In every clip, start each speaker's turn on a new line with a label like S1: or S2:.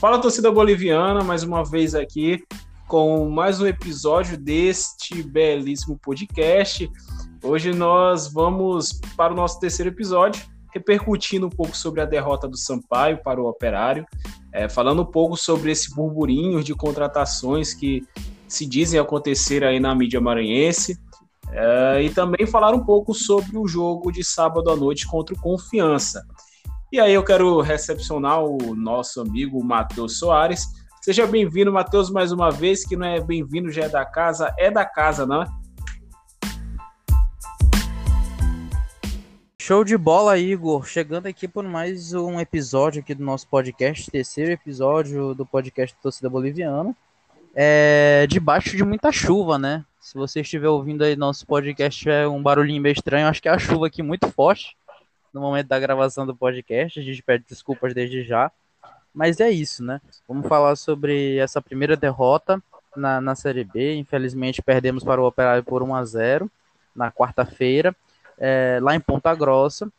S1: Fala torcida boliviana, mais uma vez aqui com mais um episódio deste belíssimo podcast. Hoje nós vamos para o nosso terceiro episódio, repercutindo um pouco sobre a derrota do Sampaio para o Operário, é, falando um pouco sobre esse burburinho de contratações que se dizem acontecer aí na mídia maranhense. É, e também falar um pouco sobre o jogo de sábado à noite contra o Confiança. E aí eu quero recepcionar o nosso amigo Matheus Soares. Seja bem-vindo, Matheus, mais uma vez, que não é bem-vindo, já é da casa, é da casa, não é?
S2: Show de bola, Igor. Chegando aqui por mais um episódio aqui do nosso podcast, terceiro episódio do podcast Torcida Boliviana. É, debaixo de muita chuva, né? Se você estiver ouvindo aí nosso podcast, é um barulhinho meio estranho. Acho que é a chuva aqui muito forte no momento da gravação do podcast. A gente pede desculpas desde já. Mas é isso, né? Vamos falar sobre essa primeira derrota na, na Série B. Infelizmente, perdemos para o Operário por 1 a 0 na quarta-feira, é, lá em Ponta Grossa.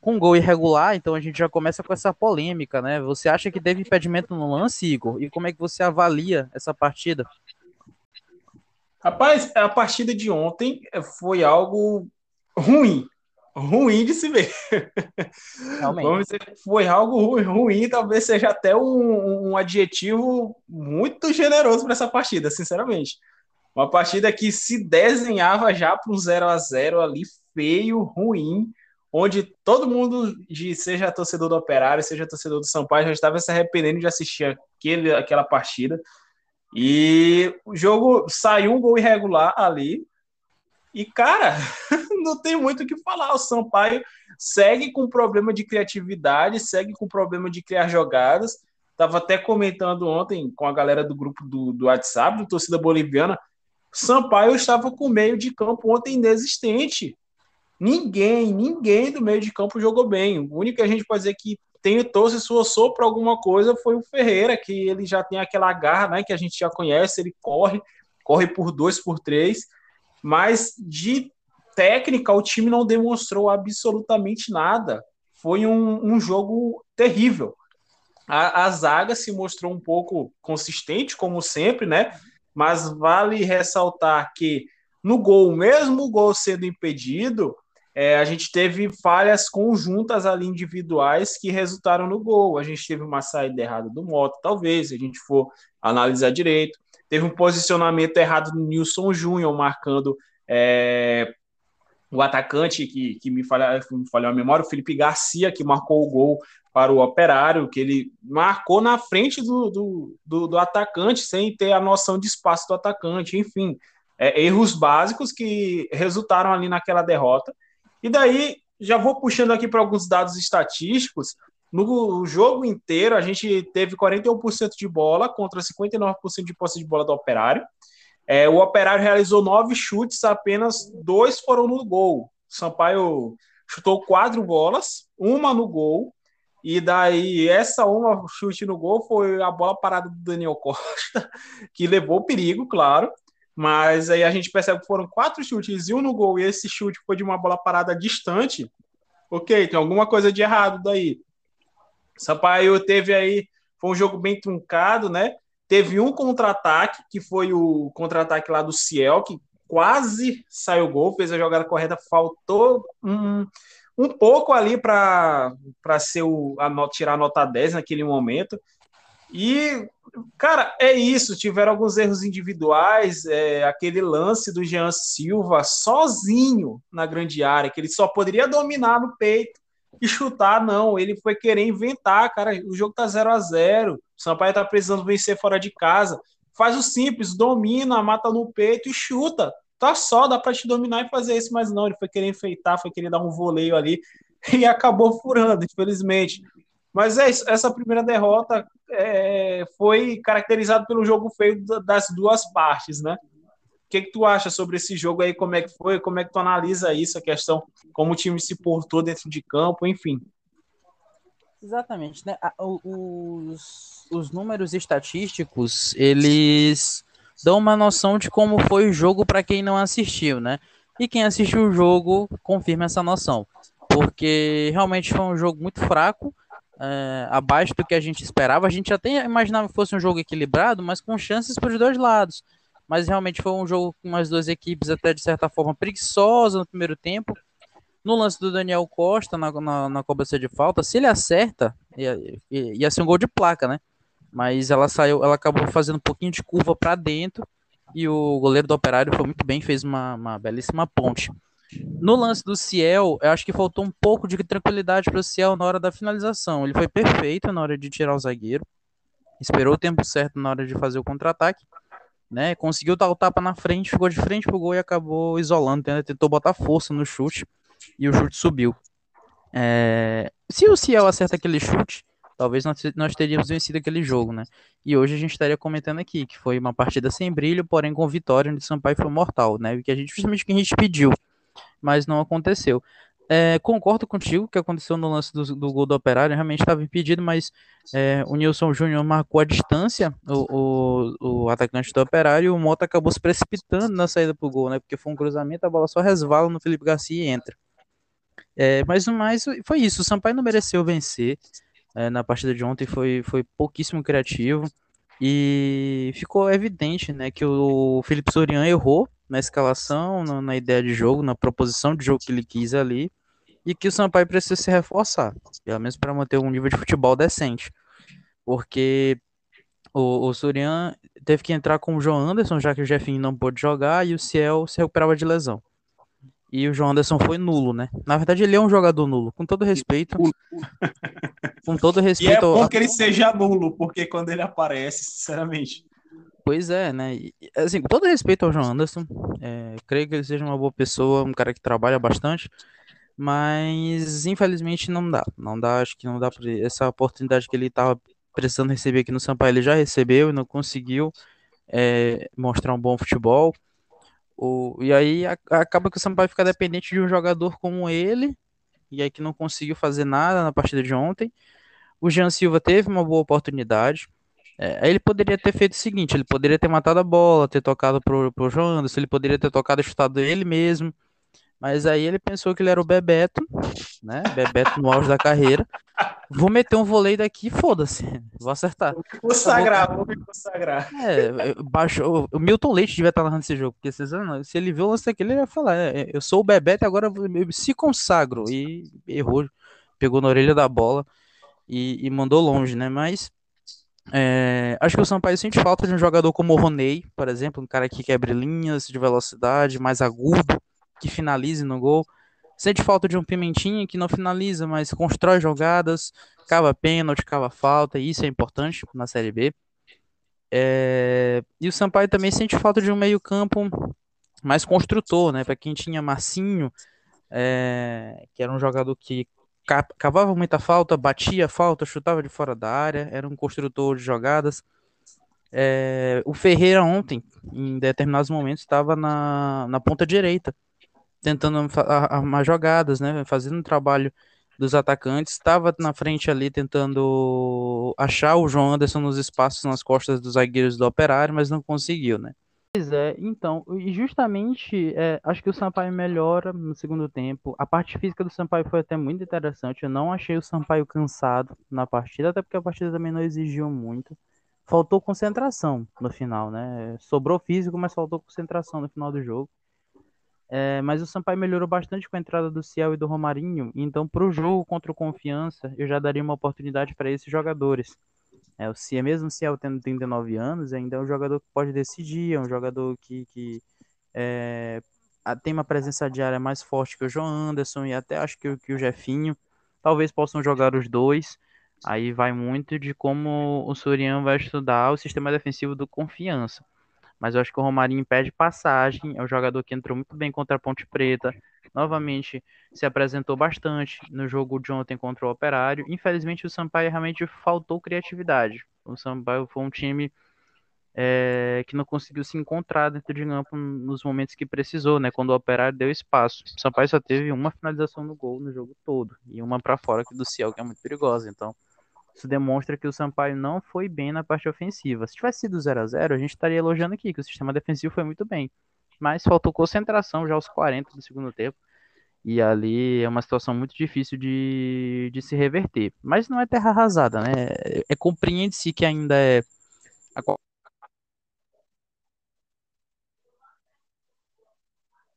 S2: Com gol irregular, então a gente já começa com essa polêmica, né? Você acha que teve impedimento no lance, Igor? E como é que você avalia essa partida?
S1: Rapaz, a partida de ontem foi algo ruim ruim de se ver. Realmente. Foi algo ruim, ruim, talvez seja até um, um adjetivo muito generoso para essa partida, sinceramente. Uma partida que se desenhava já para um 0 a 0 ali, feio, ruim, onde todo mundo, de, seja torcedor do Operário, seja torcedor do Sampaio, já estava se arrependendo de assistir aquele, aquela partida. E o jogo saiu um gol irregular ali, e, cara, não tem muito o que falar. O Sampaio segue com problema de criatividade, segue com problema de criar jogadas. Tava até comentando ontem com a galera do grupo do, do WhatsApp, do Torcida Boliviana. Sampaio estava com meio de campo ontem inexistente. Ninguém, ninguém do meio de campo jogou bem. O único que a gente pode dizer que tentou, se esforçou para alguma coisa foi o Ferreira, que ele já tem aquela garra, né, que a gente já conhece, ele corre, corre por dois, por três mas de técnica o time não demonstrou absolutamente nada. Foi um, um jogo terrível. A, a, zaga se mostrou um pouco consistente, como sempre, né? Mas vale ressaltar que no gol, mesmo o gol sendo impedido, é, a gente teve falhas conjuntas ali individuais que resultaram no gol. A gente teve uma saída errada do Moto, talvez, se a gente for analisar direito. Teve um posicionamento errado do Nilson Júnior, marcando é, o atacante que, que me, falha, me falhou a memória, o Felipe Garcia, que marcou o gol para o Operário, que ele marcou na frente do, do, do, do atacante, sem ter a noção de espaço do atacante, enfim. É, erros básicos que resultaram ali naquela derrota. E daí, já vou puxando aqui para alguns dados estatísticos. No jogo inteiro, a gente teve 41% de bola contra 59% de posse de bola do Operário. É, o Operário realizou nove chutes, apenas dois foram no gol. Sampaio chutou quatro bolas, uma no gol, e daí essa uma chute no gol foi a bola parada do Daniel Costa, que levou perigo, claro. Mas aí a gente percebe que foram quatro chutes e um no gol, e esse chute foi de uma bola parada distante. Ok, tem alguma coisa de errado daí. Sampaio teve aí, foi um jogo bem truncado, né? Teve um contra-ataque, que foi o contra-ataque lá do Ciel, que quase saiu gol, fez a jogada correta, faltou um, um pouco ali para ser o, tirar a nota 10 naquele momento. E, cara, é isso. Tiveram alguns erros individuais. É, aquele lance do Jean Silva sozinho na grande área, que ele só poderia dominar no peito e chutar, não. Ele foi querer inventar, cara. O jogo tá 0 a 0 O Sampaio tá precisando vencer fora de casa. Faz o simples, domina, mata no peito e chuta. Tá só, dá para te dominar e fazer isso, mas não. Ele foi querer enfeitar, foi querer dar um voleio ali e acabou furando, infelizmente. Mas é isso, essa primeira derrota é, foi caracterizada pelo jogo feio das duas partes, né? O que, que tu acha sobre esse jogo aí? Como é que foi? Como é que tu analisa isso, a questão, como o time se portou dentro de campo, enfim.
S2: Exatamente, né? Os, os números estatísticos, eles dão uma noção de como foi o jogo para quem não assistiu, né? E quem assistiu o jogo confirma essa noção. Porque realmente foi um jogo muito fraco. é, abaixo do que a gente esperava. A gente até imaginava que fosse um jogo equilibrado, mas com chances para os dois lados. Mas realmente foi um jogo com as duas equipes até de certa forma preguiçosa no primeiro tempo. No lance do Daniel Costa, na, na, na cobrança de falta, se ele acerta, ia, ia ser um gol de placa, né? Mas ela saiu, ela acabou fazendo um pouquinho de curva para dentro e o goleiro do Operário foi muito bem, fez uma, uma belíssima ponte. No lance do Ciel, eu acho que faltou um pouco de tranquilidade para o Ciel na hora da finalização. Ele foi perfeito na hora de tirar o zagueiro, esperou o tempo certo na hora de fazer o contra-ataque, né? Conseguiu dar o tapa na frente, ficou de frente pro gol e acabou isolando. Tentou botar força no chute e o chute subiu. É... Se o Ciel acerta aquele chute, talvez nós, nós teríamos vencido aquele jogo, né? E hoje a gente estaria comentando aqui que foi uma partida sem brilho, porém com vitória, onde o Sampaio foi mortal, né? O que a gente justamente que a gente pediu, mas não aconteceu. É, concordo contigo que aconteceu no lance do, do gol do Operário, realmente estava impedido, mas é, o Nilson Júnior marcou a distância, o, o, o, atacante do Operário, e o Mota acabou se precipitando na saída para o gol, né? Porque foi um cruzamento, a bola só resvala no Felipe Garcia e entra. É, mas no mais foi isso. O Sampaio não mereceu vencer é, na partida de ontem, foi, foi pouquíssimo criativo. E ficou evidente né, que o Felipe Sorian errou na escalação, na, ideia de jogo, na proposição de jogo que ele quis ali, e que o Sampaio precisa se reforçar, pelo menos para manter um nível de futebol decente. Porque o, o Sorian teve que entrar com o João Anderson, já que o Jefinho não pôde jogar, e o Ciel se recuperava de lesão. E o João Anderson foi nulo, né? Na verdade, ele é um jogador nulo, com todo respeito. com todo respeito. E é
S1: bom ao... que ele seja nulo, porque quando ele aparece, sinceramente.
S2: Pois é, né? E, assim, com todo respeito ao João Anderson, é, creio que ele seja uma boa pessoa, um cara que trabalha bastante, mas infelizmente não dá. Não dá, acho que não dá pra... essa oportunidade que ele estava precisando receber aqui no Sampaio, ele já recebeu e não conseguiu é, mostrar um bom futebol. O, e aí a, acaba que o Sampaio fica dependente de um jogador como ele, e aí que não conseguiu fazer nada na partida de ontem. O Jean Silva teve uma boa oportunidade. É, ele poderia ter feito o seguinte: ele poderia ter matado a bola, ter tocado pro, pro João Anderson, ele poderia ter tocado e chutado ele mesmo. Mas aí ele pensou que ele era o Bebeto, né? Bebeto no auge da carreira. Vou meter um voleio daqui, foda-se. Vou acertar. Vou
S1: me consagrar, vou me consagrar.
S2: É, baixou, o Milton Leite devia estar narrando esse jogo, porque se, se ele viu o lance daquele, ele ia falar: é, eu sou o Bebeto e agora eu se consagro. E errou, pegou na orelha da bola e, e mandou longe, né? Mas é, acho que o Sampaio sente falta de um jogador como o Roney, por exemplo, um cara que quebre linhas de velocidade, mais agudo que finalize no gol. Sente falta de um Pimentinha que não finaliza, mas constrói jogadas, cava pênalti, cava falta, e isso é importante na Série B. É... E o Sampaio também sente falta de um meio-campo mais construtor, né? Para quem tinha Marcinho, é... que era um jogador que cavava muita falta, batia falta, chutava de fora da área, era um construtor de jogadas. É... O Ferreira ontem, em determinados momentos, estava na, na ponta direita tentando armar jogadas, né? Fazendo um trabalho dos atacantes, estava na frente ali tentando achar o João Anderson nos espaços nas costas dos zagueiros do Operário, mas não conseguiu, né? Pois é, então, e justamente é, acho que o Sampaio melhora no segundo tempo. A parte física do Sampaio foi até muito interessante. Eu não achei o Sampaio cansado na partida, até porque a partida também não exigiu muito. Faltou concentração no final, né? Sobrou físico, mas faltou concentração no final do jogo. É, mas o Sampaio melhorou bastante com a entrada do Ciel e do Romarinho. Então, para o jogo contra o Confiança, eu já daria uma oportunidade para esses jogadores. É, o Ciel, mesmo o Ciel tendo 39 anos, ainda é um jogador que pode decidir, é um jogador que, que é, tem uma presença diária mais forte que o João Anderson e até acho que, que o Jefinho. Talvez possam jogar os dois. Aí vai muito de como o Soriano vai estudar o sistema defensivo do Confiança mas eu acho que o Romarinho pede passagem, é um jogador que entrou muito bem contra a Ponte Preta, novamente se apresentou bastante no jogo de ontem contra o Operário. Infelizmente o Sampaio realmente faltou criatividade. O Sampaio foi um time é, que não conseguiu se encontrar dentro de campo nos momentos que precisou, né? Quando o Operário deu espaço. O Sampaio só teve uma finalização no gol no jogo todo e uma para fora do Ciel, que é muito perigosa. Então isso demonstra que o Sampaio não foi bem na parte ofensiva. Se tivesse sido 0 a 0 a gente estaria elogiando aqui, que o sistema defensivo foi muito bem. Mas faltou concentração já aos 40 do segundo tempo. E ali é uma situação muito difícil de, de se reverter. Mas não é terra arrasada, né? É, é compreende-se que ainda é.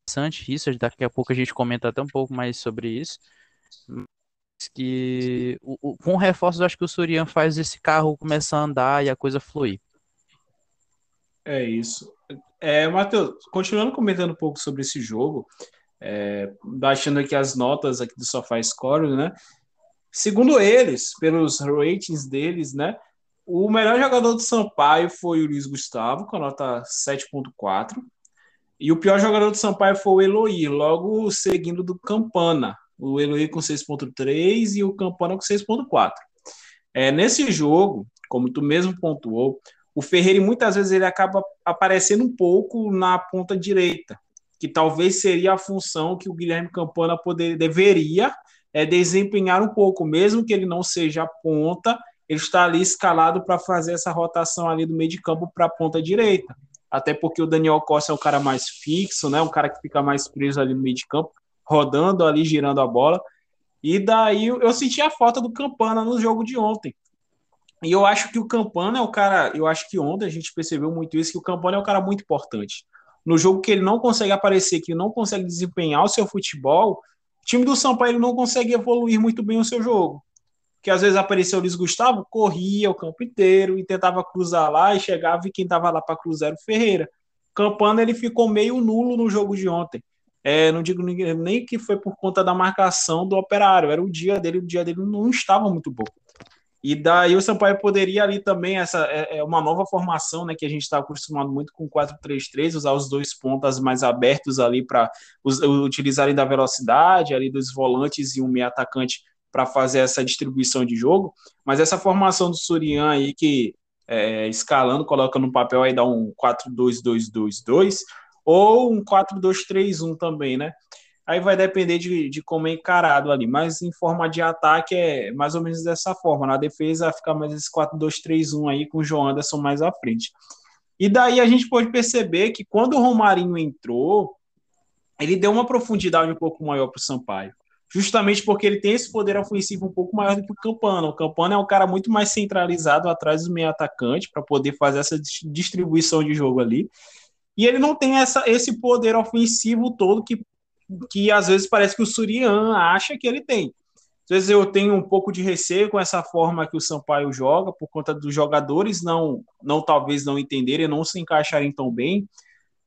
S2: Interessante isso, daqui a pouco a gente comenta até um pouco mais sobre isso. Que o, o, com reforços, acho que o Surian faz esse carro começar a andar e a coisa fluir.
S1: É isso. É, Matheus, continuando comentando um pouco sobre esse jogo, é, baixando aqui as notas aqui do SofaScore, né? Segundo eles, pelos ratings deles, né? O melhor jogador do Sampaio foi o Luiz Gustavo, com a nota 7.4. E o pior jogador do Sampaio foi o Eloy, logo seguindo do Campana. O Eloy com 6.3 e o Campana com 6.4. É, nesse jogo, como tu mesmo pontuou, o Ferreira muitas vezes ele acaba aparecendo um pouco na ponta direita que talvez seria a função que o Guilherme Campana poder, deveria é, desempenhar um pouco, mesmo que ele não seja ponta, ele está ali escalado para fazer essa rotação ali do meio de campo para a ponta direita. Até porque o Daniel Costa é um cara mais fixo, né? Um cara que fica mais preso ali no meio de campo, rodando ali, girando a bola. E daí eu senti a falta do Campana no jogo de ontem. E eu acho que o Campana é o cara, eu acho que ontem a gente percebeu muito isso, que o Campana é um cara muito importante no jogo que ele não consegue aparecer, que não consegue desempenhar o seu futebol, o time do São Paulo não consegue evoluir muito bem o seu jogo. Que às vezes apareceu o Luiz Gustavo, corria o campo inteiro e tentava cruzar lá e chegava e quem estava lá para cruzar era o Ferreira. Campana ele ficou meio nulo no jogo de ontem. É, não digo nem que foi por conta da marcação do operário, era o dia dele, o dia dele não estava muito bom. E daí o Sampaio poderia ali também, essa é, é uma nova formação, né, que a gente está acostumado muito com 4-3-3, usar os dois pontas mais abertos ali para utilizarem da velocidade, ali dos volantes e um meio atacante para fazer essa distribuição de jogo. Mas essa formação do Surian aí que é, escalando, coloca no papel aí dá um 4-2-2-2-2 ou um 4-2-3-1 também, né? Aí vai depender de, de como é encarado ali. Mas em forma de ataque é mais ou menos dessa forma. Na defesa fica mais esse 4-2-3-1 aí com o João Anderson mais à frente. E daí a gente pode perceber que quando o Romarinho entrou, ele deu uma profundidade um pouco maior para o Sampaio. Justamente porque ele tem esse poder ofensivo um pouco maior do que o Campana. O Campana é um cara muito mais centralizado atrás do meio atacante para poder fazer essa distribuição de jogo ali. E ele não tem essa, esse poder ofensivo todo que que às vezes parece que o Surian acha que ele tem. Às vezes eu tenho um pouco de receio com essa forma que o Sampaio joga, por conta dos jogadores não, não talvez não entenderem, não se encaixarem tão bem,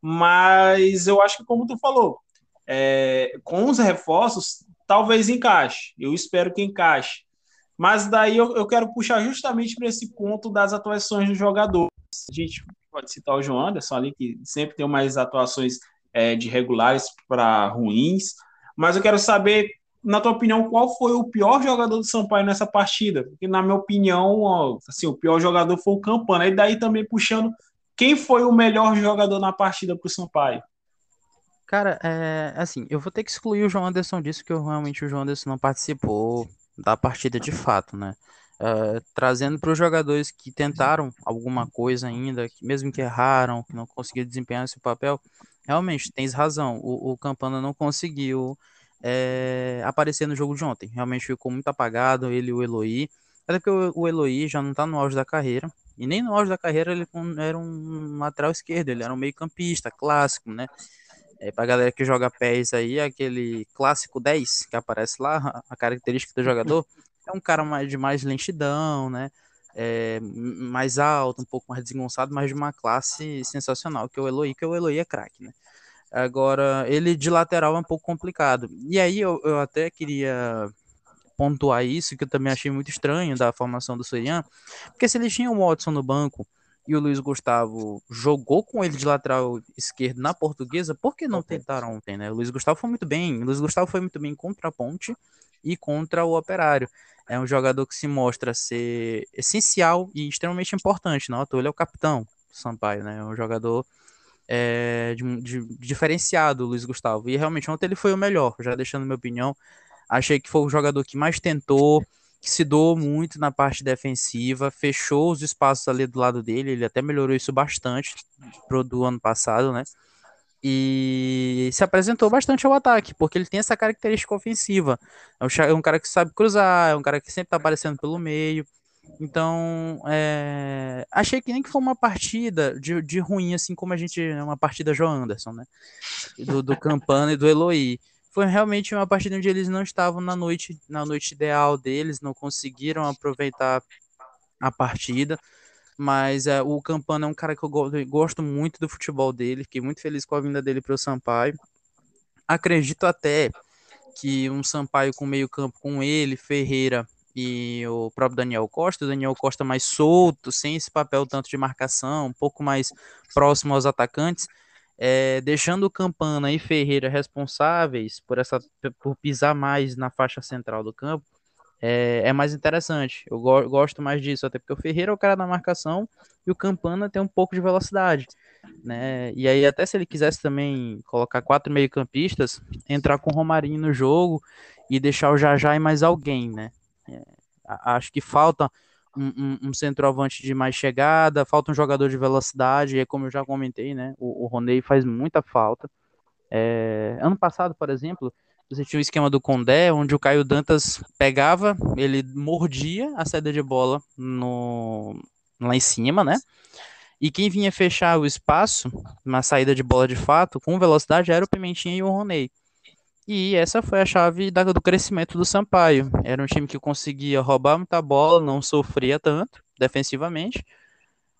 S1: mas eu acho que, como tu falou, é, com os reforços, talvez encaixe. Eu espero que encaixe. Mas daí eu, eu quero puxar justamente para esse ponto das atuações dos jogadores. A gente pode citar o João Anderson ali, que sempre tem mais atuações é, de regulares para ruins. Mas eu quero saber, na tua opinião, qual foi o pior jogador do Sampaio nessa partida? Porque, na minha opinião, assim, o pior jogador foi o Campana. E daí também puxando, quem foi o melhor jogador na partida para o Sampaio?
S2: Cara, é, assim, eu vou ter que excluir o João Anderson disso, que eu, realmente o João Anderson não participou da partida de fato, né? Uh, trazendo para os jogadores que tentaram alguma coisa ainda, que mesmo que erraram, que não conseguiram desempenhar esse papel, Realmente, tens razão. O, o Campana não conseguiu é, aparecer no jogo de ontem. Realmente ficou muito apagado, ele e o Eloy. Até porque o, o Eloy já não está no auge da carreira. E nem no auge da carreira ele era um lateral esquerdo, ele era um meio campista, clássico, né? É, pra galera que joga pés aí, aquele clássico 10 que aparece lá, a característica do jogador, é um cara mais, de mais lentidão, né? é, mais alto, um pouco mais desengonçado, mas de uma classe sensacional, que é o Eloy, que o Eloy é craque, né? Agora, ele de lateral é um pouco complicado. E aí eu, eu até queria pontuar isso, que eu também achei muito estranho da formação do Sorian, porque se ele tinha o Watson no banco e o Luiz Gustavo jogou com ele de lateral esquerdo na portuguesa, por que não tentaram ontem, né? O Luiz Gustavo foi muito bem, o Luiz Gustavo foi muito bem contra a ponte e contra o operário é um jogador que se mostra ser essencial e extremamente importante. Não, ele é o capitão Sampaio, né? É um jogador é, de, de, diferenciado, Luiz Gustavo. E realmente ontem ele foi o melhor, já deixando minha opinião. Achei que foi o jogador que mais tentou, que se doou muito na parte defensiva, fechou os espaços ali do lado dele, ele até melhorou isso bastante pro do ano passado, né? E se apresentou bastante ao ataque, porque ele tem essa característica ofensiva. É um cara que sabe cruzar, é um cara que sempre está aparecendo pelo meio. Então, é... achei que nem que foi uma partida de, de ruim, assim como a gente. Uma partida João Anderson, né? Do, do Campana e do Eloy. Foi realmente uma partida onde eles não estavam na noite, na noite ideal deles, não conseguiram aproveitar a partida. Mas é, o Campana é um cara que eu gosto muito do futebol dele. Fiquei muito feliz com a vinda dele para o Sampaio. Acredito até que um Sampaio com meio campo com ele, Ferreira e o próprio Daniel Costa, o Daniel Costa mais solto, sem esse papel tanto de marcação, um pouco mais próximo aos atacantes, é, deixando o Campana e Ferreira responsáveis por essa por pisar mais na faixa central do campo, é, é mais interessante. Eu go gosto mais disso, até porque o Ferreira é o cara da marcação e o Campana tem um pouco de velocidade. Né? E aí, até se ele quisesse também colocar quatro meio-campistas, entrar com o Romarinho no jogo e deixar o Jajá e mais alguém, né? É, acho que falta um, um, um, centroavante de mais chegada, falta um jogador de velocidade, e como eu já comentei, né? O, o faz muita falta. É, ano passado, por exemplo, você tinha o esquema do Condé, onde o Caio Dantas pegava, ele mordia a saída de bola no, lá em cima, né? E quem vinha fechar o espaço na saída de bola de fato, com velocidade, era o Pimentinha e o Roney. E essa foi a chave da, do crescimento do Sampaio. Era um time que conseguia roubar muita bola, não sofria tanto defensivamente,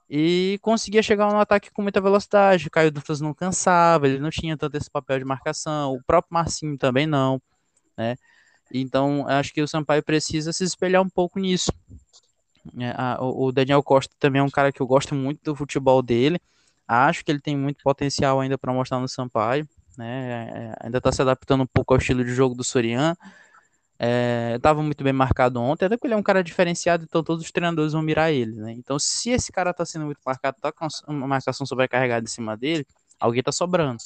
S2: e conseguia chegar no ataque com muita velocidade. Caio Dantas não cansava, ele não tinha tanto esse papel de marcação, o próprio Marcinho também não, né? Então, acho que o Sampaio precisa se espelhar um pouco nisso. É, o Daniel Costa também é um cara que eu gosto muito do futebol dele. Acho que ele tem muito potencial ainda para mostrar no Sampaio. Né? É, ainda está se adaptando um pouco ao estilo de jogo do Sorian. Estava é, muito bem marcado ontem, até porque ele é um cara diferenciado, então todos os treinadores vão mirar ele, né? Então, se esse cara está sendo muito marcado, tá com uma marcação sobrecarregada em cima dele, alguém está sobrando.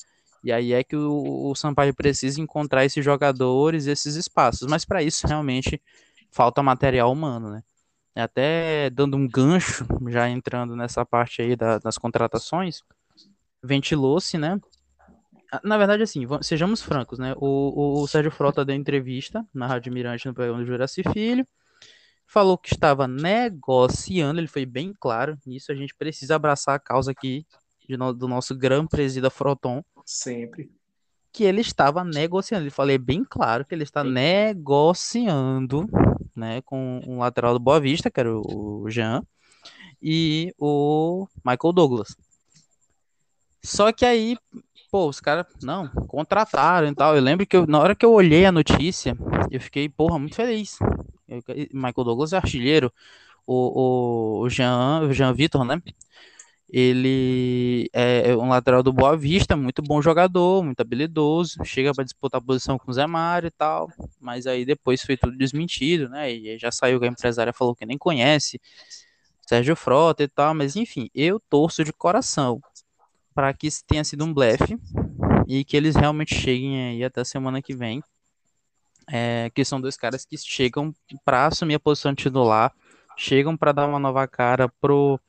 S2: E aí é que o, o Sampaio precisa encontrar esses jogadores, esses espaços. Mas para isso, realmente, falta material humano, né? Até dando um gancho, já entrando nessa parte aí da, das contratações, ventilou-se, né? Na verdade, assim, sejamos francos, né? O, o, o Sérgio Frota deu entrevista na Rádio Mirante no programa do Juraci Filho, falou que estava negociando, ele foi bem claro nisso, a gente precisa abraçar a causa aqui no, do nosso grande presida Froton.
S1: Sempre.
S2: Que ele estava negociando, ele falou bem claro que ele está Sim. negociando, né, com um lateral do Boa Vista, que era o Jean, e o Michael Douglas. Só que aí pô, os caras, não, contrataram e tal. Eu lembro que eu, na hora que eu olhei a notícia, eu fiquei, porra, muito feliz. Eu, Michael Douglas é artilheiro. O, o, Jean, o Jean Vitor, né? Ele é, é um lateral do Boa Vista, muito bom jogador, muito habilidoso, chega para disputar a posição com o Zé Mário e tal, mas aí depois foi tudo desmentido, né? E já saiu que a empresária falou que nem conhece Sérgio Frota e tal, mas enfim, eu torço de coração para que tenha sido um blefe e que eles realmente cheguem aí até semana que vem. É, que são dois caras que chegam para assumir a posição de titular, chegam para dar uma nova cara pro,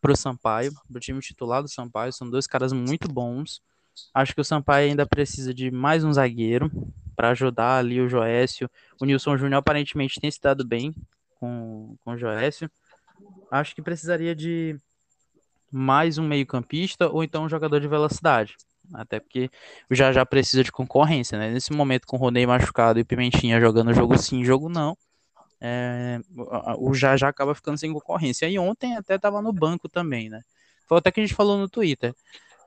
S2: pro Sampaio, pro time titular do Sampaio. São dois caras muito bons. Acho que o Sampaio ainda precisa de mais um zagueiro para ajudar ali o Joécio. O Nilson Júnior aparentemente tem se dado bem com, com o Joécio. Acho que precisaria de mais um meio-campista ou então um jogador de velocidade. Até porque o já já precisa de concorrência, né? Nesse momento, com o Ronei machucado e Pimentinha jogando jogo sim, jogo não, é, o já já acaba ficando sem concorrência. E ontem até estava no banco também, né? Foi até que a gente falou no Twitter.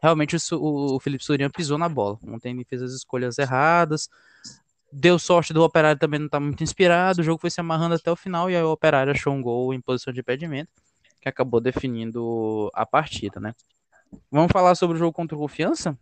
S2: Realmente o, o Felipe Sorinha pisou na bola. Ontem ele fez as escolhas erradas. Deu sorte do Operário também não estar tá muito inspirado. O jogo foi se amarrando até o final e aí o Operário achou um gol em posição de impedimento que acabou definindo a partida, né? Vamos falar sobre o jogo contra o Confiança?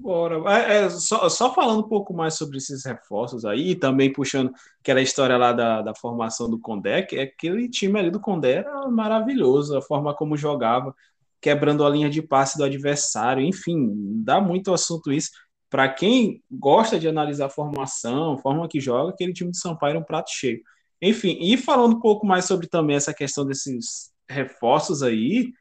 S1: Bora. É, é, só, só, falando um pouco mais sobre esses reforços aí, também puxando aquela história lá da, da formação do Condé, que é aquele time ali do Condé era maravilhoso, a forma como jogava, quebrando a linha de passe do adversário, enfim, dá muito assunto isso. Para quem gosta de analisar a formação, a forma que joga, aquele time de Sampaio era um prato cheio. Enfim, e falando um pouco mais sobre também essa questão desses reforços aí,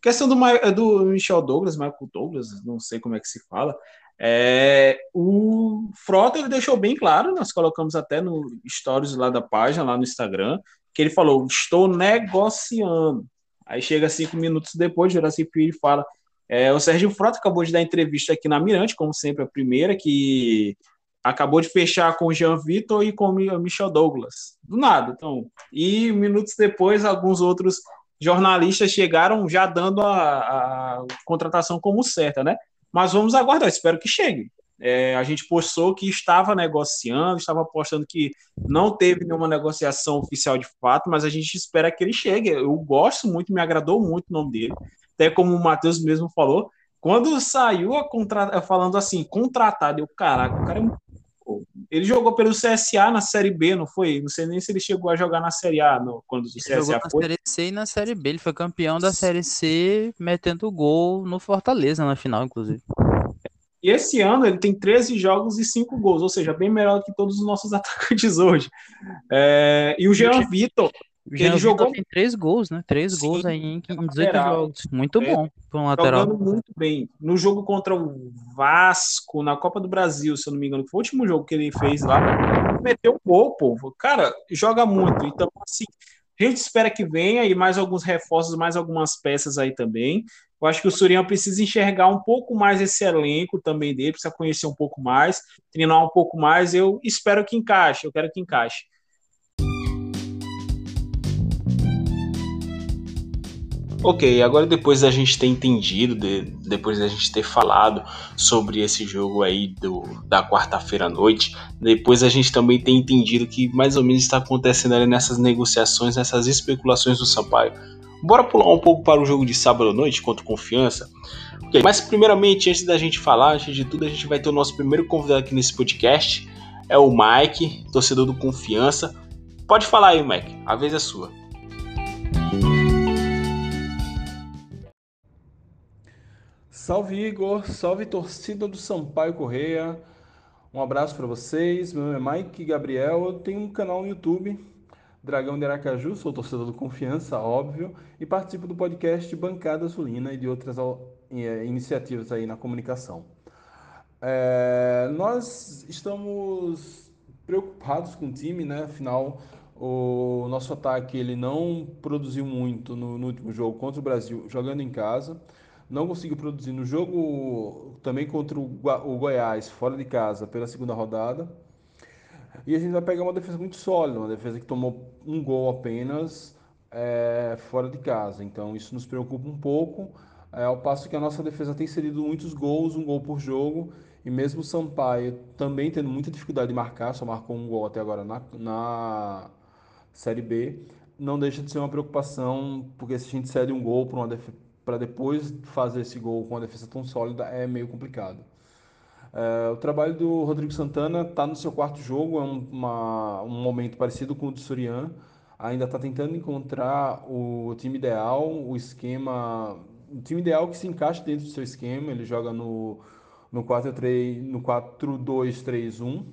S1: Questão do, do Michel Douglas, Michael Douglas, não sei como é que se fala. É, o Frota ele deixou bem claro, nós colocamos até no stories lá da página, lá no Instagram, que ele falou: estou negociando. Aí chega cinco minutos depois, Jurassic Filho fala: é, o Sérgio Frota acabou de dar entrevista aqui na Mirante, como sempre, a primeira, que acabou de fechar com o Jean Vitor e com o Michel Douglas. Do nada, então. E minutos depois, alguns outros jornalistas chegaram já dando a, a contratação como certa, né? Mas vamos aguardar, espero que chegue. É, a gente postou que estava negociando, estava postando que não teve nenhuma negociação oficial de fato, mas a gente espera que ele chegue. Eu gosto muito, me agradou muito o nome dele. Até como o Matheus mesmo falou, quando saiu a contra... falando assim, contratado, eu, caraca, o cara é ele jogou pelo CSA na Série B, não foi? Não sei nem se ele chegou a jogar na Série A no, quando o CSA
S2: ele jogou na Série C e na Série B. Ele foi campeão da Série C, metendo gol no Fortaleza na final, inclusive.
S1: E esse ano ele tem 13 jogos e 5 gols, ou seja, bem melhor que todos os nossos atacantes hoje. É, e o Jean Vitor, ele jogou
S2: tem três gols, né? Três Sim, gols aí em 18 lateral. jogos. Muito é, bom para um lateral.
S1: Jogando muito bem. No jogo contra o Vasco, na Copa do Brasil, se eu não me engano, foi o último jogo que ele fez lá, meteu um gol, povo. Cara, joga muito. Então, assim, a gente espera que venha e mais alguns reforços, mais algumas peças aí também. Eu acho que o Surian precisa enxergar um pouco mais esse elenco também dele, precisa conhecer um pouco mais, treinar um pouco mais. Eu espero que encaixe, eu quero que encaixe. Ok, agora depois da gente ter entendido, de, depois da gente ter falado sobre esse jogo aí do, da quarta-feira à noite, depois a gente também tem entendido que mais ou menos está acontecendo ali nessas negociações, nessas especulações do Sampaio. Bora pular um pouco para o jogo de sábado à noite contra Confiança. Okay, mas primeiramente, antes da gente falar, antes de tudo, a gente vai ter o nosso primeiro convidado aqui nesse podcast. É o Mike, torcedor do Confiança. Pode falar aí, Mike, a vez é sua.
S3: Salve Igor, salve torcida do Sampaio Correia. Um abraço para vocês. Meu nome é Mike Gabriel. Eu tenho um canal no YouTube, Dragão de Aracaju, sou torcedor do Confiança, óbvio, e participo do podcast Bancada Azulina e de outras é, iniciativas aí na comunicação. É, nós estamos preocupados com o time, né? Afinal, o nosso ataque ele não produziu muito no, no último jogo contra o Brasil, jogando em casa não conseguiu produzir no jogo também contra o, Goiás, fora de casa, pela segunda rodada. E a gente vai pegar uma defesa muito sólida, uma defesa que tomou um gol apenas é, fora de casa. Então isso nos preocupa um pouco, é, ao passo que a nossa defesa tem cedido muitos gols, um gol por jogo, e mesmo o Sampaio também tendo muita dificuldade de marcar, só marcou um gol até agora na, na Série B, não deixa de ser uma preocupação, porque se a gente cede um gol para uma defesa para depois fazer esse gol com uma defesa tão sólida é meio complicado. É, o trabalho do Rodrigo Santana está no seu quarto jogo, é um, uma, um momento parecido com o do Surian. Ainda está tentando encontrar o time ideal, o esquema, o time ideal que se encaixe dentro do seu esquema. Ele joga no, no 4-2-3-1.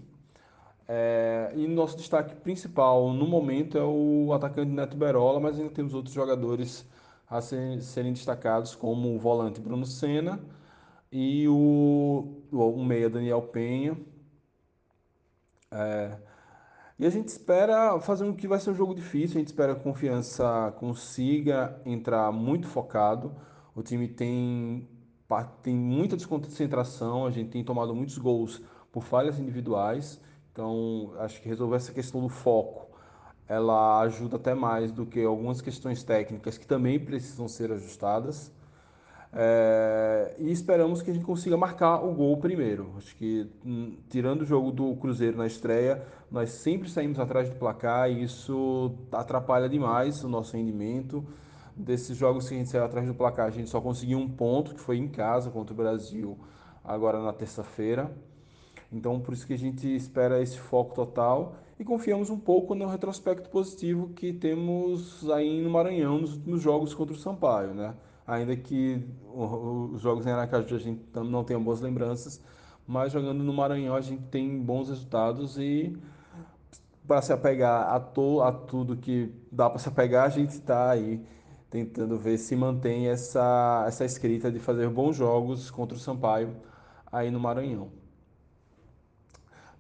S3: É, e nosso destaque principal no momento é o atacante Neto Berola, mas ainda temos outros jogadores a serem destacados como o volante Bruno Senna e o, o meia Daniel Penha. É, e a gente espera fazer um que vai ser um jogo difícil, a gente espera que a confiança consiga entrar muito focado. O time tem, tem muita desconcentração, a gente tem tomado muitos gols por falhas individuais. Então, acho que resolver essa questão do foco ela ajuda até mais do que algumas questões técnicas que também precisam ser ajustadas. É, e esperamos que a gente consiga marcar o gol primeiro. Acho que, hum, tirando o jogo do Cruzeiro na estreia, nós sempre saímos atrás do placar e isso atrapalha demais o nosso rendimento. Desses jogos que a gente saiu atrás do placar, a gente só conseguiu um ponto, que foi em casa contra o Brasil, agora na terça-feira. Então, por isso que a gente espera esse foco total e confiamos um pouco no retrospecto positivo que temos aí no Maranhão nos últimos jogos contra o Sampaio, né? Ainda que os jogos em Aracaju a gente não tenha boas lembranças, mas jogando no Maranhão a gente tem bons resultados e para se apegar a, to, a tudo que dá para se apegar, a gente está aí tentando ver se mantém essa, essa escrita de fazer bons jogos contra o Sampaio aí no Maranhão.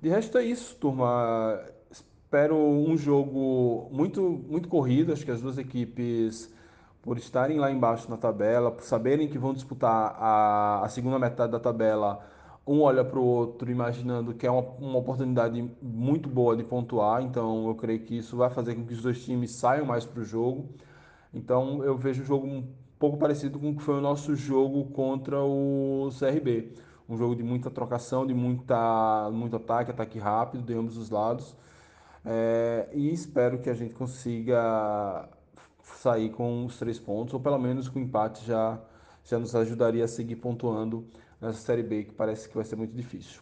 S3: De resto é isso, turma. Espero um jogo muito, muito corrido. Acho que as duas equipes, por estarem lá embaixo na tabela, por saberem que vão disputar a, a segunda metade da tabela, um olha para o outro imaginando que é uma, uma oportunidade muito boa de pontuar. Então eu creio que isso vai fazer com que os dois times saiam mais para o jogo. Então eu vejo o jogo um pouco parecido com o que foi o nosso jogo contra o CRB. Um jogo de muita trocação, de muita, muito ataque, ataque rápido de ambos os lados. É, e espero que a gente consiga sair com os três pontos, ou pelo menos com o empate já, já nos ajudaria a seguir pontuando nessa Série B, que parece que vai ser muito difícil.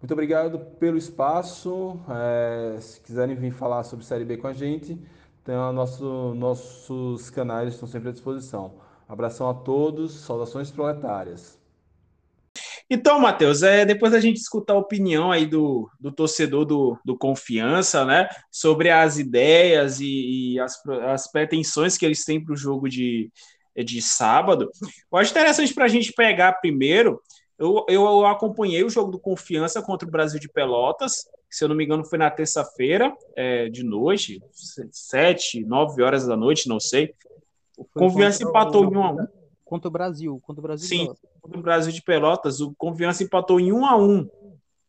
S3: Muito obrigado pelo espaço. É, se quiserem vir falar sobre Série B com a gente, então, nosso, nossos canais estão sempre à disposição. Abração a todos, saudações proletárias.
S1: Então, Matheus, é, depois da gente escutar a opinião aí do, do torcedor do, do Confiança, né, sobre as ideias e, e as, as pretensões que eles têm para o jogo de, de sábado, eu acho interessante para a gente pegar primeiro. Eu, eu acompanhei o jogo do Confiança contra o Brasil de Pelotas, se eu não me engano, foi na terça-feira, é, de noite, sete, nove horas da noite, não sei. O Confiança empatou em 1 a 1
S2: Contra o Brasil, contra o Brasil
S1: Sim, contra o Brasil de Pelotas. O Confiança empatou em 1 a 1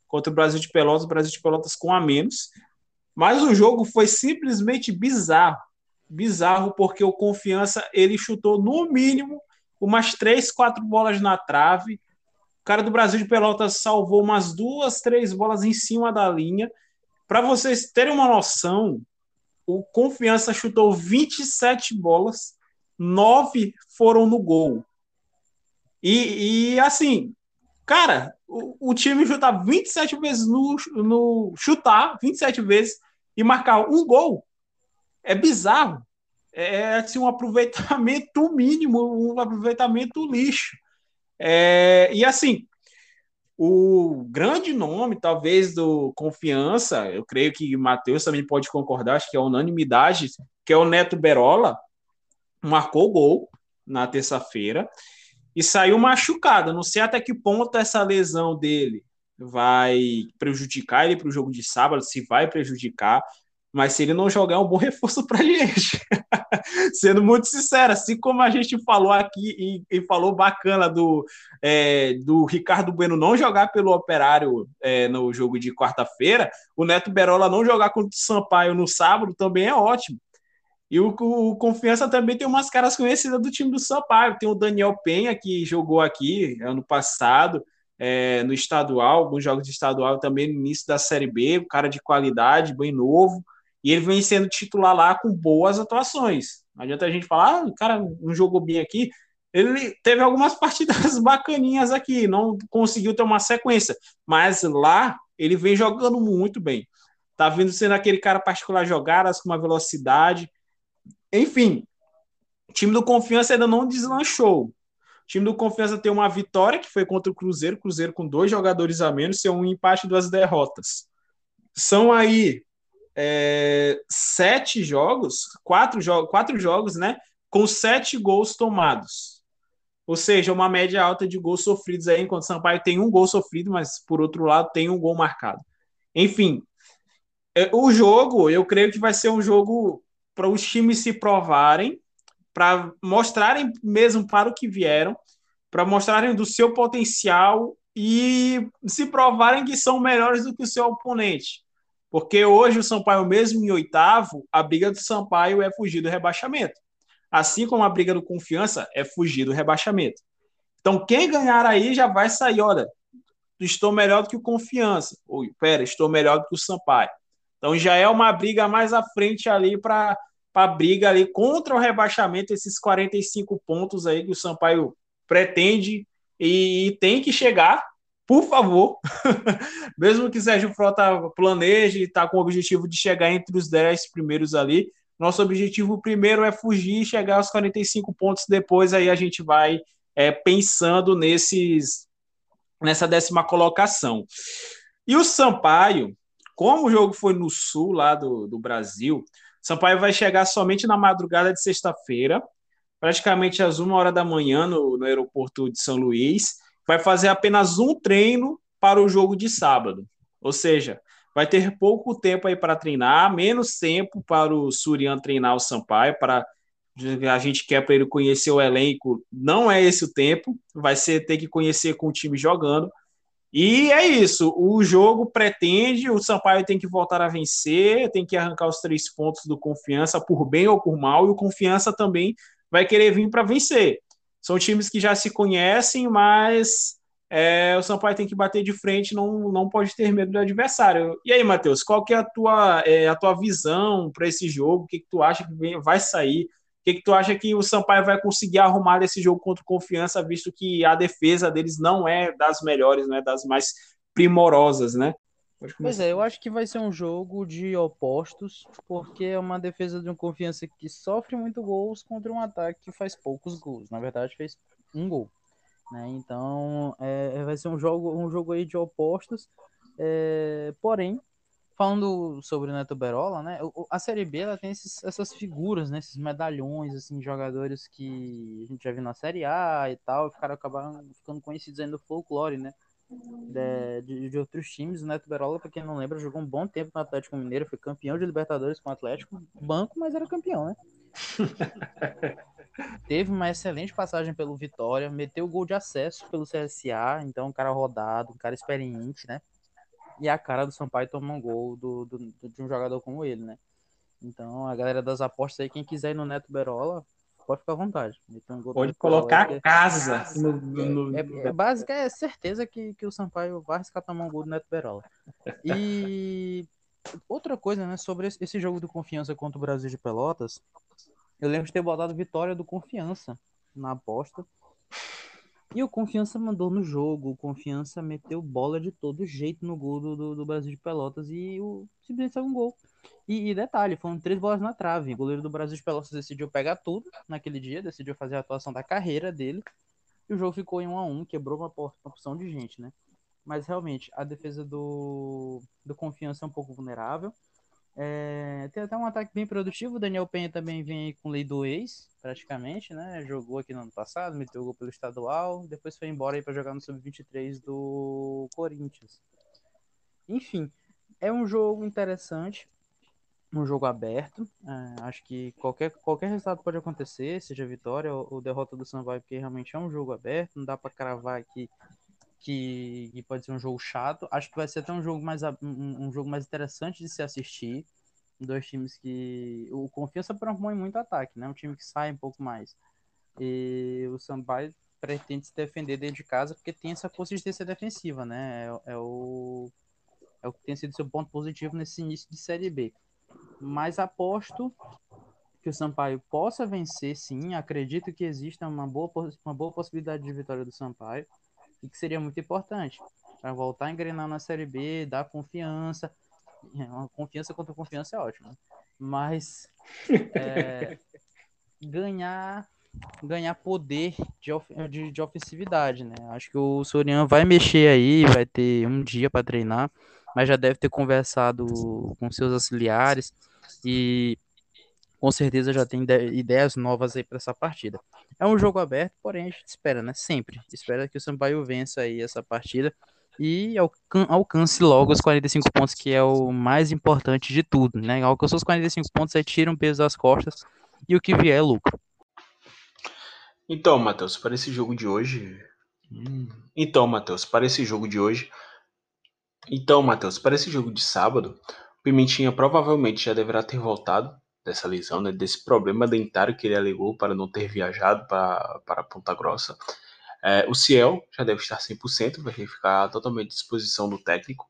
S1: contra o Brasil de Pelotas, o Brasil de Pelotas com a menos. Mas o jogo foi simplesmente bizarro. Bizarro, porque o Confiança ele chutou no mínimo umas três, quatro bolas na trave cara do Brasil de Pelotas salvou umas duas, três bolas em cima da linha. Para vocês terem uma noção, o Confiança chutou 27 bolas, nove foram no gol. E, e assim, cara, o, o, time chutar 27 vezes no, no chutar 27 vezes e marcar um gol é bizarro. É assim, um aproveitamento mínimo, um aproveitamento lixo. É, e assim, o grande nome, talvez, do Confiança, eu creio que Matheus também pode concordar, acho que é unanimidade, que é o Neto Berola, marcou gol na terça-feira e saiu machucado. Não sei até que ponto essa lesão dele vai prejudicar ele para o jogo de sábado, se vai prejudicar mas se ele não jogar, é um bom reforço para gente. Sendo muito sincero, assim como a gente falou aqui e, e falou bacana do, é, do Ricardo Bueno não jogar pelo Operário é, no jogo de quarta-feira, o Neto Berola não jogar contra o Sampaio no sábado também é ótimo. E o, o, Confiança também tem umas caras conhecidas do time do Sampaio. Tem o Daniel Penha, que jogou aqui ano passado, é, no estadual, alguns jogos de estadual também no início da Série B, um cara de qualidade, bem novo. E ele vem sendo titular lá com boas atuações. Não adianta a gente falar, ah, o cara não jogou bem aqui. Ele teve algumas partidas bacaninhas aqui, não conseguiu ter uma sequência, mas lá ele vem jogando muito bem. Tá vindo sendo aquele cara particular jogadas com uma velocidade. Enfim, o time do Confiança ainda não deslanchou. O time do Confiança tem uma vitória que foi contra o Cruzeiro, Cruzeiro com dois jogadores a menos, tem um empate e duas derrotas. São aí é, sete jogos, quatro, jo quatro jogos, né? Com sete gols tomados. Ou seja, uma média alta de gols sofridos aí, enquanto Sampaio tem um gol sofrido, mas por outro lado tem um gol marcado. Enfim, é, o jogo, eu creio que vai ser um jogo para os times se provarem, para mostrarem mesmo para o que vieram, para mostrarem do seu potencial e se provarem que são melhores do que o seu oponente. Porque hoje o Sampaio, mesmo em oitavo, a briga do Sampaio é fugir do rebaixamento. Assim como a briga do Confiança é fugir do rebaixamento. Então, quem ganhar aí já vai sair, olha, estou melhor do que o Confiança. Ou, pera, estou melhor do que o Sampaio. Então, já é uma briga mais à frente ali para a briga ali contra o rebaixamento, esses 45 pontos aí que o Sampaio pretende e, e tem que chegar por favor, mesmo que Sérgio Frota planeje e está com o objetivo de chegar entre os 10 primeiros ali, nosso objetivo primeiro é fugir e chegar aos 45 pontos, depois aí a gente vai é, pensando nesses nessa décima colocação. E o Sampaio, como o jogo foi no sul lá do, do Brasil, Sampaio vai chegar somente na madrugada de sexta-feira, praticamente às uma hora da manhã no, no aeroporto de São Luís. Vai fazer apenas um treino para o jogo de sábado. Ou seja, vai ter pouco tempo aí para treinar, menos tempo para o Surian treinar o Sampaio, para a gente quer para ele conhecer o elenco, não é esse o tempo, vai ser ter que conhecer com o time jogando. E é isso, o jogo pretende, o Sampaio tem que voltar a vencer, tem que arrancar os três pontos do Confiança, por bem ou por mal, e o Confiança também vai querer vir para vencer. São times que já se conhecem, mas é, o Sampaio tem que bater de frente, não, não pode ter medo do adversário. E aí, Matheus, qual que é a tua, é, a tua visão para esse jogo? O que, que tu acha que vai sair? O que, que tu acha que o Sampaio vai conseguir arrumar desse jogo contra o Confiança, visto que a defesa deles não é das melhores, não é das mais primorosas, né?
S2: Pois é, eu acho que vai ser um jogo de opostos, porque é uma defesa de um Confiança que sofre muito gols contra um ataque que faz poucos gols. Na verdade, fez um gol. Né? Então, é, vai ser um jogo, um jogo aí de opostos. É, porém, falando sobre o Neto Berola, né? A Série B ela tem esses, essas figuras, né? Esses medalhões, assim, jogadores que a gente já viu na Série A e tal, ficaram acabaram ficando conhecidos ainda do folclore, né? De, de, de, outros times. O Neto Berola, para quem não lembra, jogou um bom tempo no Atlético Mineiro, foi campeão de Libertadores com o Atlético, banco, mas era campeão, né? Teve uma excelente passagem pelo Vitória, meteu o gol de acesso pelo CSA, então um cara rodado, um cara experiente, né? E a cara do Sampaio toma um gol do, do, de um jogador como ele, né? Então, a galera das apostas aí, quem quiser ir no Neto Berola, pode ficar à vontade.
S1: Um pode colocar Berola, casa. No,
S2: no... É, é, é, básica, é certeza que, que o Sampaio vai arriscar tomar um gol do Neto Berola. E outra coisa, né, sobre esse jogo do Confiança contra o Brasil de Pelotas, eu lembro de ter botado vitória do Confiança na aposta. E o Confiança mandou no jogo. O Confiança meteu bola de todo jeito no gol do, do, do Brasil de Pelotas e o simplesmente saiu um gol. E, e, detalhe, foram três bolas na trave. O goleiro do Brasil de Pelotas decidiu pegar tudo naquele dia, decidiu fazer a atuação da carreira dele. E o jogo ficou em um a um, quebrou uma, opção de gente, né? Mas realmente, a defesa do, do Confiança é um pouco vulnerável. É, tem até um ataque bem produtivo. O Daniel Penha também vem com lei do ex, praticamente, né? Jogou aqui no ano passado, meteu gol pelo estadual, depois foi embora para jogar no sub-23 do Corinthians. Enfim, é um jogo interessante, um jogo aberto. É, acho que qualquer, qualquer resultado pode acontecer, seja vitória ou, ou derrota do Sambai, porque realmente é um jogo aberto. Não dá para cravar aqui que, que, pode ser um jogo chato. Acho que vai ser até um jogo mais, um, um jogo mais interessante de se assistir. Dois times que. O Confiança propõe muito ataque, né? Um time que sai um pouco mais. E o Sampaio pretende se defender dentro de casa porque tem essa consistência defensiva, né? É, é, o, é o que tem sido seu ponto positivo nesse início de Série B. Mas aposto que o Sampaio possa vencer, sim. Acredito que exista uma boa, uma boa possibilidade de vitória do Sampaio e que seria muito importante para voltar a engrenar na Série B, dar confiança. Uma confiança contra confiança é ótimo, né? mas é, ganhar ganhar poder de, de, de, ofensividade, né? Acho que o Soriano vai mexer aí, vai ter um dia para treinar, mas já deve ter conversado com seus auxiliares e com certeza já tem ideias novas aí para essa partida. É um jogo aberto, porém a gente espera, né? Sempre. Espera que o Sampaio vença aí essa partida e alcance logo os 45 pontos, que é o mais importante de tudo, né? Alcançou os 45 pontos, aí tira um peso das costas e o que vier é lucro.
S1: Então, Matheus, para esse jogo de hoje. Hum. Então, Matheus, para esse jogo de hoje. Então, Matheus, para esse jogo de sábado, Pimentinha provavelmente já deverá ter voltado dessa lesão, né, desse problema dentário que ele alegou para não ter viajado para, para Ponta Grossa. É, o Ciel já deve estar 100%, vai ficar totalmente à disposição do técnico.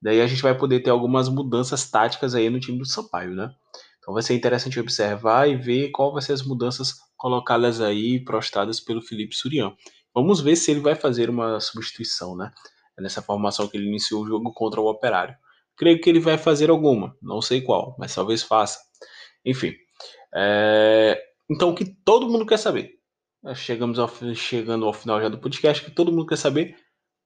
S1: Daí a gente vai poder ter algumas mudanças táticas aí no time do Sampaio, né? Então vai ser interessante observar e ver qual vai ser as mudanças colocadas aí, prostradas pelo Felipe Surian. Vamos ver se ele vai fazer uma substituição, né? Nessa formação que ele iniciou o jogo contra o Operário. Creio que ele vai fazer alguma, não sei qual, mas talvez faça. Enfim. É... Então, o que todo mundo quer saber? Chegamos ao, chegando ao final já do podcast, que todo mundo quer saber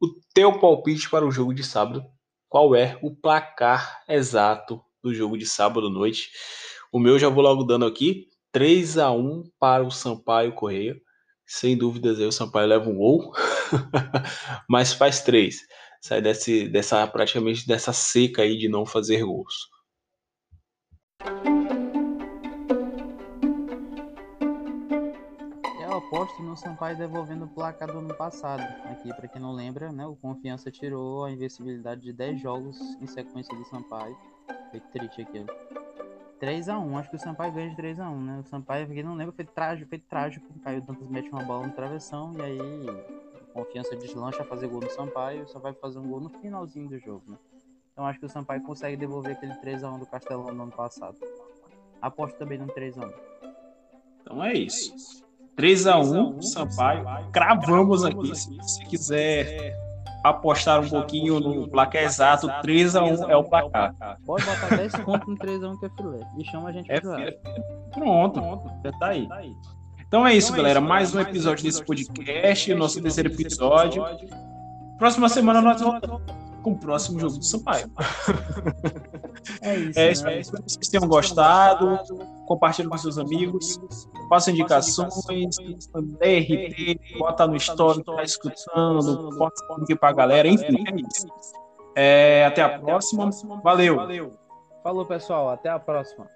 S1: o teu palpite para o jogo de sábado. Qual é o placar exato do jogo de sábado à noite? O meu já vou logo dando aqui. 3 a 1 para o Sampaio Correia. Sem dúvidas aí o Sampaio leva um gol, mas faz três. Sai desse, dessa praticamente dessa seca aí de não fazer gols.
S2: Aposto no Sampaio devolvendo o placar do ano passado. Aqui, para quem não lembra, né, o Confiança tirou a invencibilidade de 10 jogos em sequência do Sampaio. Foi triste aquilo. 3x1, acho que o Sampaio ganha de 3x1, né? O Sampaio, quem não lembra, foi trágico, foi trágico. O Caio Dantas mete uma bola no travessão e aí confiança deslancha a fazer gol no Sampaio, só vai fazer um gol no finalzinho do jogo, né? Então acho que o Sampaio consegue devolver aquele 3x1 do Castelão no ano passado. Aposto também no 3x1.
S1: Então é isso. 3x1, Sampaio. Cravamos aqui. Se você quiser apostar um pouquinho no placar exato, 3x1 é o placar.
S2: Pode botar 10 pontos no 3x1 que é filé. E chama a gente
S1: é filé. Pronto, já tá aí. Então é isso, então é galera. Mais um episódio desse podcast, nosso terceiro episódio. Próxima semana nós voltamos com o próximo jogo do Sampaio. É isso. É isso. Né? Espero que vocês tenham gostado. Compartilhe com seus amigos. Faça indicações. DRT, bota no story, tá escutando. Bota aqui pra galera. Enfim, é isso. É, até a próxima. Valeu.
S2: Falou, pessoal. Até a próxima.